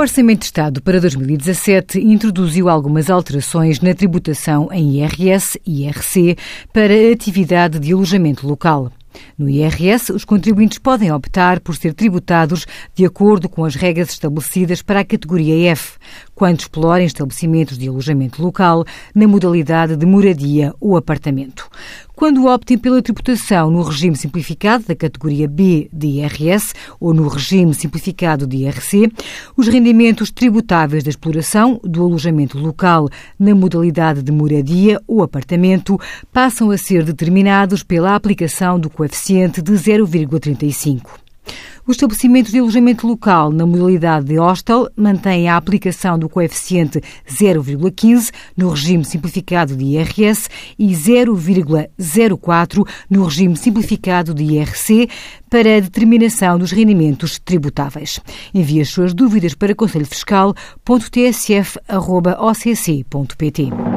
Orçamento de Estado para 2017 introduziu algumas alterações na tributação em IRS e IRC para a atividade de alojamento local. No IRS, os contribuintes podem optar por ser tributados de acordo com as regras estabelecidas para a categoria F, quando explorem estabelecimentos de alojamento local na modalidade de moradia ou apartamento. Quando optem pela tributação no regime simplificado da categoria B de IRS ou no regime simplificado de IRC, os rendimentos tributáveis da exploração do alojamento local na modalidade de moradia ou apartamento passam a ser determinados pela aplicação do coeficiente de 0,35. Os estabelecimentos de alojamento local na modalidade de hostel mantêm a aplicação do coeficiente 0,15 no regime simplificado de IRS e 0,04 no regime simplificado de IRC para a determinação dos rendimentos tributáveis. Envie as suas dúvidas para conselhofiscal.tsf.occ.pt.